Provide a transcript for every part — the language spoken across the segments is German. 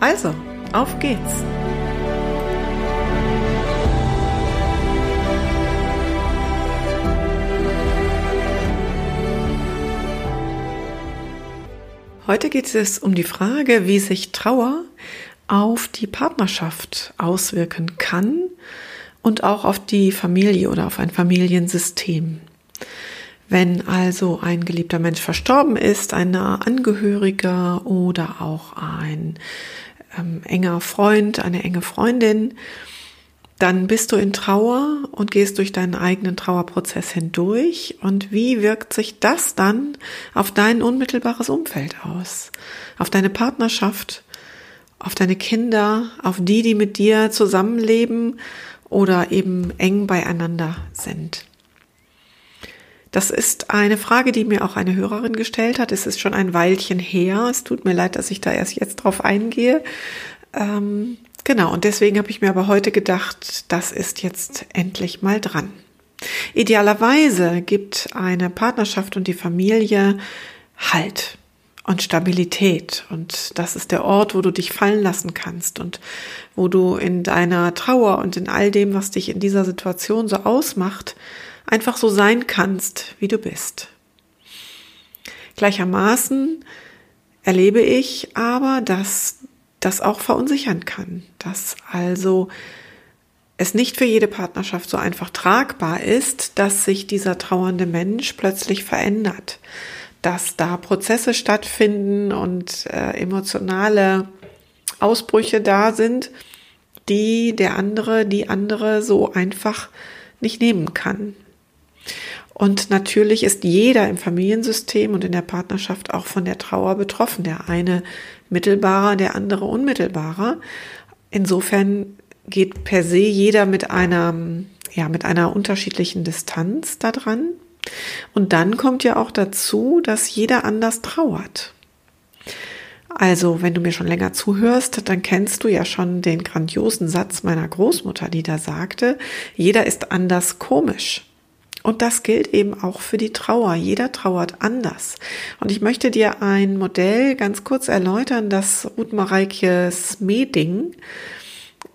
Also, auf geht's! Heute geht es um die Frage, wie sich Trauer auf die Partnerschaft auswirken kann und auch auf die Familie oder auf ein Familiensystem. Wenn also ein geliebter Mensch verstorben ist, ein Angehöriger oder auch ein ähm, enger Freund, eine enge Freundin, dann bist du in Trauer und gehst durch deinen eigenen Trauerprozess hindurch. Und wie wirkt sich das dann auf dein unmittelbares Umfeld aus? Auf deine Partnerschaft, auf deine Kinder, auf die, die mit dir zusammenleben oder eben eng beieinander sind? Das ist eine Frage, die mir auch eine Hörerin gestellt hat. Es ist schon ein Weilchen her. Es tut mir leid, dass ich da erst jetzt drauf eingehe. Ähm, genau, und deswegen habe ich mir aber heute gedacht, das ist jetzt endlich mal dran. Idealerweise gibt eine Partnerschaft und die Familie Halt und Stabilität. Und das ist der Ort, wo du dich fallen lassen kannst und wo du in deiner Trauer und in all dem, was dich in dieser Situation so ausmacht, einfach so sein kannst, wie du bist. Gleichermaßen erlebe ich aber, dass das auch verunsichern kann, dass also es nicht für jede Partnerschaft so einfach tragbar ist, dass sich dieser trauernde Mensch plötzlich verändert, dass da Prozesse stattfinden und äh, emotionale Ausbrüche da sind, die der andere, die andere so einfach nicht nehmen kann. Und natürlich ist jeder im Familiensystem und in der Partnerschaft auch von der Trauer betroffen. Der eine mittelbarer, der andere unmittelbarer. Insofern geht per se jeder mit einer, ja, mit einer unterschiedlichen Distanz da dran. Und dann kommt ja auch dazu, dass jeder anders trauert. Also, wenn du mir schon länger zuhörst, dann kennst du ja schon den grandiosen Satz meiner Großmutter, die da sagte, jeder ist anders komisch. Und das gilt eben auch für die Trauer. Jeder trauert anders. Und ich möchte dir ein Modell ganz kurz erläutern, das Ruth Mareike Smeding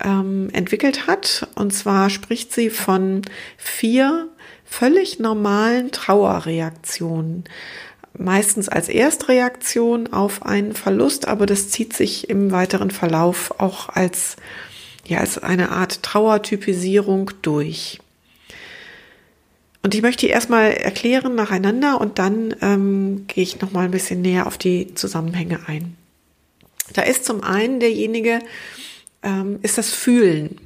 ähm, entwickelt hat. Und zwar spricht sie von vier völlig normalen Trauerreaktionen. Meistens als Erstreaktion auf einen Verlust, aber das zieht sich im weiteren Verlauf auch als, ja, als eine Art Trauertypisierung durch. Und ich möchte die erstmal erklären nacheinander und dann ähm, gehe ich nochmal ein bisschen näher auf die Zusammenhänge ein. Da ist zum einen derjenige, ähm, ist das Fühlen.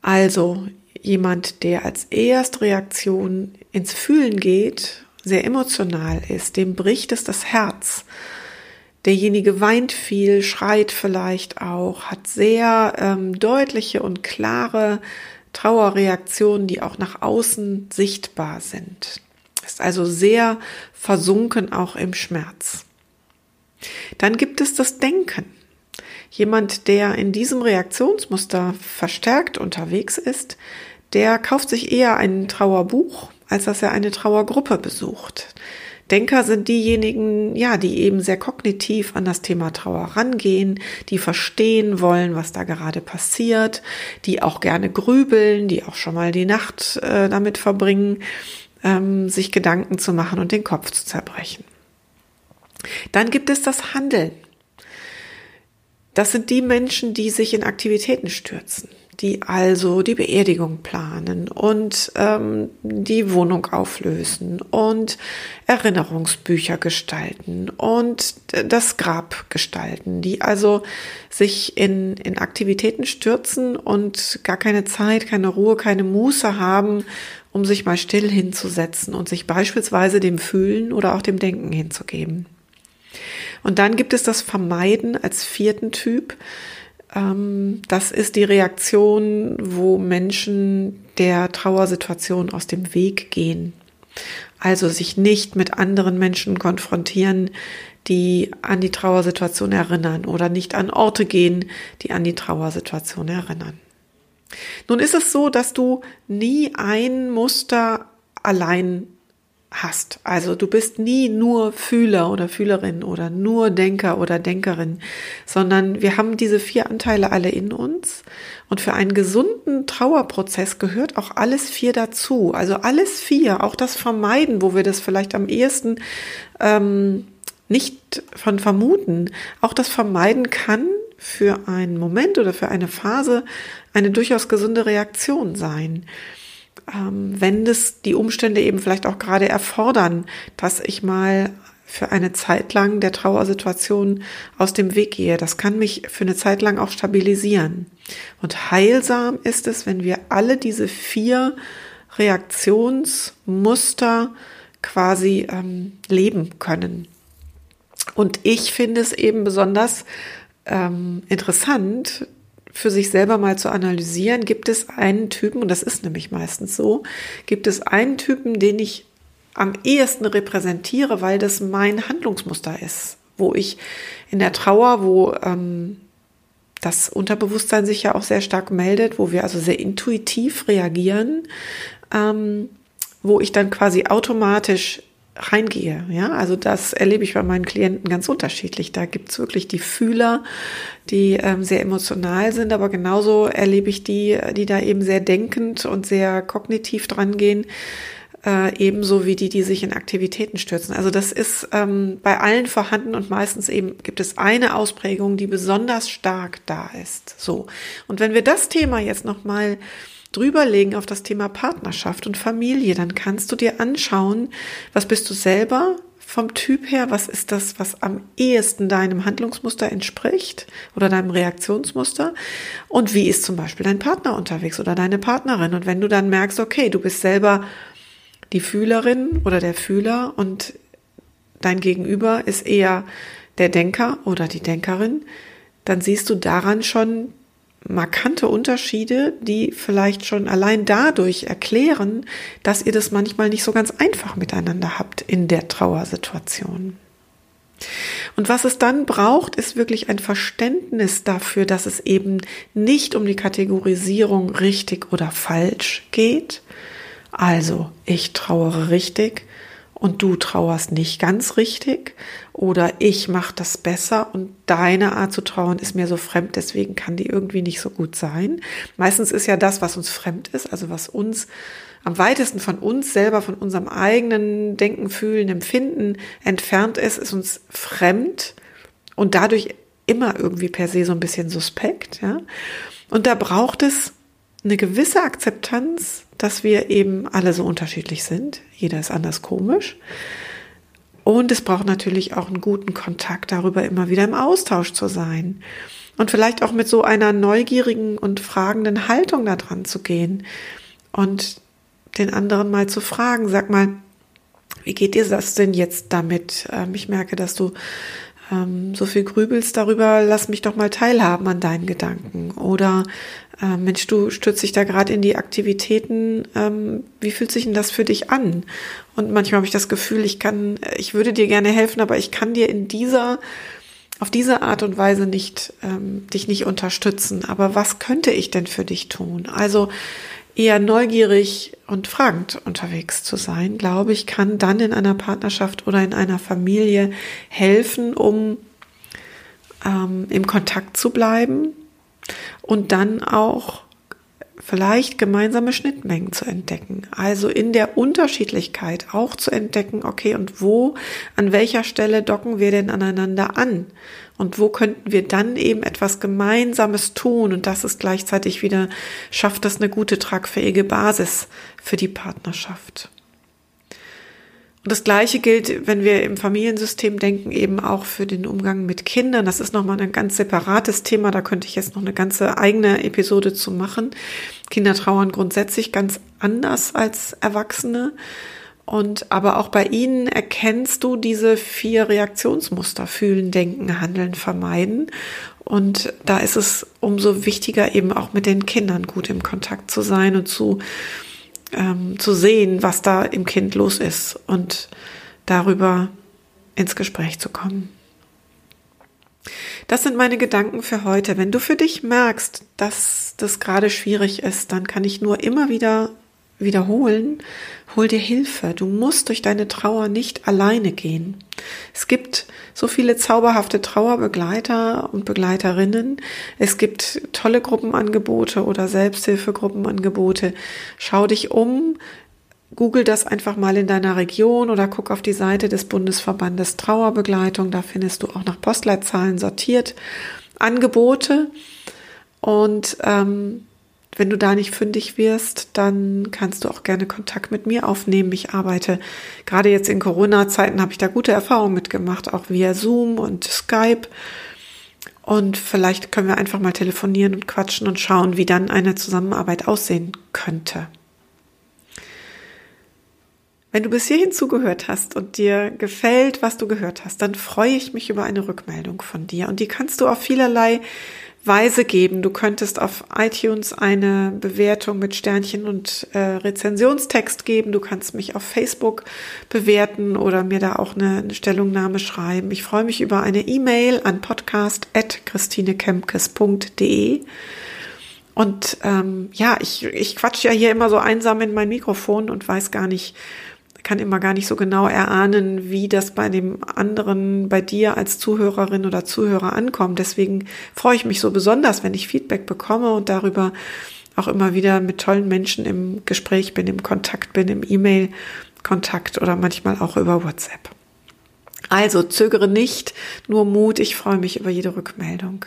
Also jemand, der als Erstreaktion ins Fühlen geht, sehr emotional ist, dem bricht es das Herz. Derjenige weint viel, schreit vielleicht auch, hat sehr ähm, deutliche und klare Trauerreaktionen, die auch nach außen sichtbar sind. Ist also sehr versunken auch im Schmerz. Dann gibt es das Denken. Jemand, der in diesem Reaktionsmuster verstärkt unterwegs ist, der kauft sich eher ein Trauerbuch, als dass er eine Trauergruppe besucht. Denker sind diejenigen, ja, die eben sehr kognitiv an das Thema Trauer rangehen, die verstehen wollen, was da gerade passiert, die auch gerne grübeln, die auch schon mal die Nacht äh, damit verbringen, ähm, sich Gedanken zu machen und den Kopf zu zerbrechen. Dann gibt es das Handeln. Das sind die Menschen, die sich in Aktivitäten stürzen die also die Beerdigung planen und ähm, die Wohnung auflösen und Erinnerungsbücher gestalten und das Grab gestalten, die also sich in, in Aktivitäten stürzen und gar keine Zeit, keine Ruhe, keine Muße haben, um sich mal still hinzusetzen und sich beispielsweise dem Fühlen oder auch dem Denken hinzugeben. Und dann gibt es das Vermeiden als vierten Typ. Ähm, das ist die Reaktion, wo Menschen der Trauersituation aus dem Weg gehen. Also sich nicht mit anderen Menschen konfrontieren, die an die Trauersituation erinnern oder nicht an Orte gehen, die an die Trauersituation erinnern. Nun ist es so, dass du nie ein Muster allein hast. Also du bist nie nur Fühler oder Fühlerin oder nur Denker oder Denkerin, sondern wir haben diese vier Anteile alle in uns. Und für einen gesunden Trauerprozess gehört auch alles vier dazu. Also alles vier, auch das Vermeiden, wo wir das vielleicht am ehesten ähm, nicht von vermuten. Auch das Vermeiden kann für einen Moment oder für eine Phase eine durchaus gesunde Reaktion sein ähm, wenn das die Umstände eben vielleicht auch gerade erfordern, dass ich mal für eine Zeit lang der Trauersituation aus dem Weg gehe. Das kann mich für eine Zeit lang auch stabilisieren. Und heilsam ist es, wenn wir alle diese vier Reaktionsmuster quasi ähm, leben können. Und ich finde es eben besonders ähm, interessant, für sich selber mal zu analysieren, gibt es einen Typen, und das ist nämlich meistens so, gibt es einen Typen, den ich am ehesten repräsentiere, weil das mein Handlungsmuster ist, wo ich in der Trauer, wo ähm, das Unterbewusstsein sich ja auch sehr stark meldet, wo wir also sehr intuitiv reagieren, ähm, wo ich dann quasi automatisch reingehe. Ja, also das erlebe ich bei meinen Klienten ganz unterschiedlich. Da gibt's wirklich die Fühler, die ähm, sehr emotional sind, aber genauso erlebe ich die, die da eben sehr denkend und sehr kognitiv dran gehen. Äh, ebenso wie die, die sich in Aktivitäten stürzen. Also das ist ähm, bei allen vorhanden und meistens eben gibt es eine Ausprägung, die besonders stark da ist. So. Und wenn wir das Thema jetzt nochmal drüberlegen auf das Thema Partnerschaft und Familie, dann kannst du dir anschauen, was bist du selber vom Typ her, was ist das, was am ehesten deinem Handlungsmuster entspricht oder deinem Reaktionsmuster und wie ist zum Beispiel dein Partner unterwegs oder deine Partnerin. Und wenn du dann merkst, okay, du bist selber die Fühlerin oder der Fühler und dein Gegenüber ist eher der Denker oder die Denkerin, dann siehst du daran schon markante Unterschiede, die vielleicht schon allein dadurch erklären, dass ihr das manchmal nicht so ganz einfach miteinander habt in der Trauersituation. Und was es dann braucht, ist wirklich ein Verständnis dafür, dass es eben nicht um die Kategorisierung richtig oder falsch geht. Also, ich trauere richtig, und du trauerst nicht ganz richtig oder ich mache das besser und deine Art zu trauern ist mir so fremd, deswegen kann die irgendwie nicht so gut sein. Meistens ist ja das, was uns fremd ist, also was uns am weitesten von uns selber, von unserem eigenen Denken, Fühlen, Empfinden entfernt ist, ist uns fremd und dadurch immer irgendwie per se so ein bisschen suspekt, ja. Und da braucht es eine gewisse Akzeptanz, dass wir eben alle so unterschiedlich sind. Jeder ist anders komisch. Und es braucht natürlich auch einen guten Kontakt darüber, immer wieder im Austausch zu sein. Und vielleicht auch mit so einer neugierigen und fragenden Haltung da dran zu gehen und den anderen mal zu fragen, sag mal, wie geht dir das denn jetzt damit? Ähm, ich merke, dass du ähm, so viel grübelst darüber, lass mich doch mal teilhaben an deinen Gedanken. Oder äh, Mensch, du stürzt dich da gerade in die Aktivitäten, ähm, wie fühlt sich denn das für dich an? Und manchmal habe ich das Gefühl, ich kann, ich würde dir gerne helfen, aber ich kann dir in dieser auf diese Art und Weise nicht ähm, dich nicht unterstützen. Aber was könnte ich denn für dich tun? Also eher neugierig und fragend unterwegs zu sein, glaube ich, kann dann in einer Partnerschaft oder in einer Familie helfen, um ähm, im Kontakt zu bleiben und dann auch vielleicht gemeinsame Schnittmengen zu entdecken. Also in der Unterschiedlichkeit auch zu entdecken, okay, und wo, an welcher Stelle docken wir denn aneinander an? Und wo könnten wir dann eben etwas Gemeinsames tun? Und das ist gleichzeitig wieder, schafft das eine gute, tragfähige Basis für die Partnerschaft. Und das Gleiche gilt, wenn wir im Familiensystem denken, eben auch für den Umgang mit Kindern. Das ist nochmal ein ganz separates Thema. Da könnte ich jetzt noch eine ganze eigene Episode zu machen. Kinder trauern grundsätzlich ganz anders als Erwachsene. Und aber auch bei ihnen erkennst du diese vier Reaktionsmuster, fühlen, denken, handeln, vermeiden. Und da ist es umso wichtiger, eben auch mit den Kindern gut im Kontakt zu sein und zu, ähm, zu sehen, was da im Kind los ist und darüber ins Gespräch zu kommen. Das sind meine Gedanken für heute. Wenn du für dich merkst, dass das gerade schwierig ist, dann kann ich nur immer wieder wiederholen, hol dir Hilfe. Du musst durch deine Trauer nicht alleine gehen. Es gibt so viele zauberhafte Trauerbegleiter und Begleiterinnen. Es gibt tolle Gruppenangebote oder Selbsthilfegruppenangebote. Schau dich um. Google das einfach mal in deiner Region oder guck auf die Seite des Bundesverbandes Trauerbegleitung. Da findest du auch nach Postleitzahlen sortiert Angebote. Und ähm, wenn du da nicht fündig wirst, dann kannst du auch gerne Kontakt mit mir aufnehmen. Ich arbeite gerade jetzt in Corona-Zeiten, habe ich da gute Erfahrungen mitgemacht, auch via Zoom und Skype. Und vielleicht können wir einfach mal telefonieren und quatschen und schauen, wie dann eine Zusammenarbeit aussehen könnte. Wenn du bis hierhin zugehört hast und dir gefällt, was du gehört hast, dann freue ich mich über eine Rückmeldung von dir. Und die kannst du auf vielerlei Weise geben. Du könntest auf iTunes eine Bewertung mit Sternchen und äh, Rezensionstext geben. Du kannst mich auf Facebook bewerten oder mir da auch eine, eine Stellungnahme schreiben. Ich freue mich über eine E-Mail an podcast.christinekemkes.de. Und ähm, ja, ich, ich quatsch ja hier immer so einsam in mein Mikrofon und weiß gar nicht, kann immer gar nicht so genau erahnen, wie das bei dem anderen, bei dir als Zuhörerin oder Zuhörer ankommt. Deswegen freue ich mich so besonders, wenn ich Feedback bekomme und darüber auch immer wieder mit tollen Menschen im Gespräch bin, im Kontakt bin, im E-Mail-Kontakt oder manchmal auch über WhatsApp. Also zögere nicht, nur Mut, ich freue mich über jede Rückmeldung.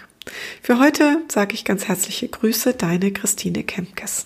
Für heute sage ich ganz herzliche Grüße, deine Christine Kemkes.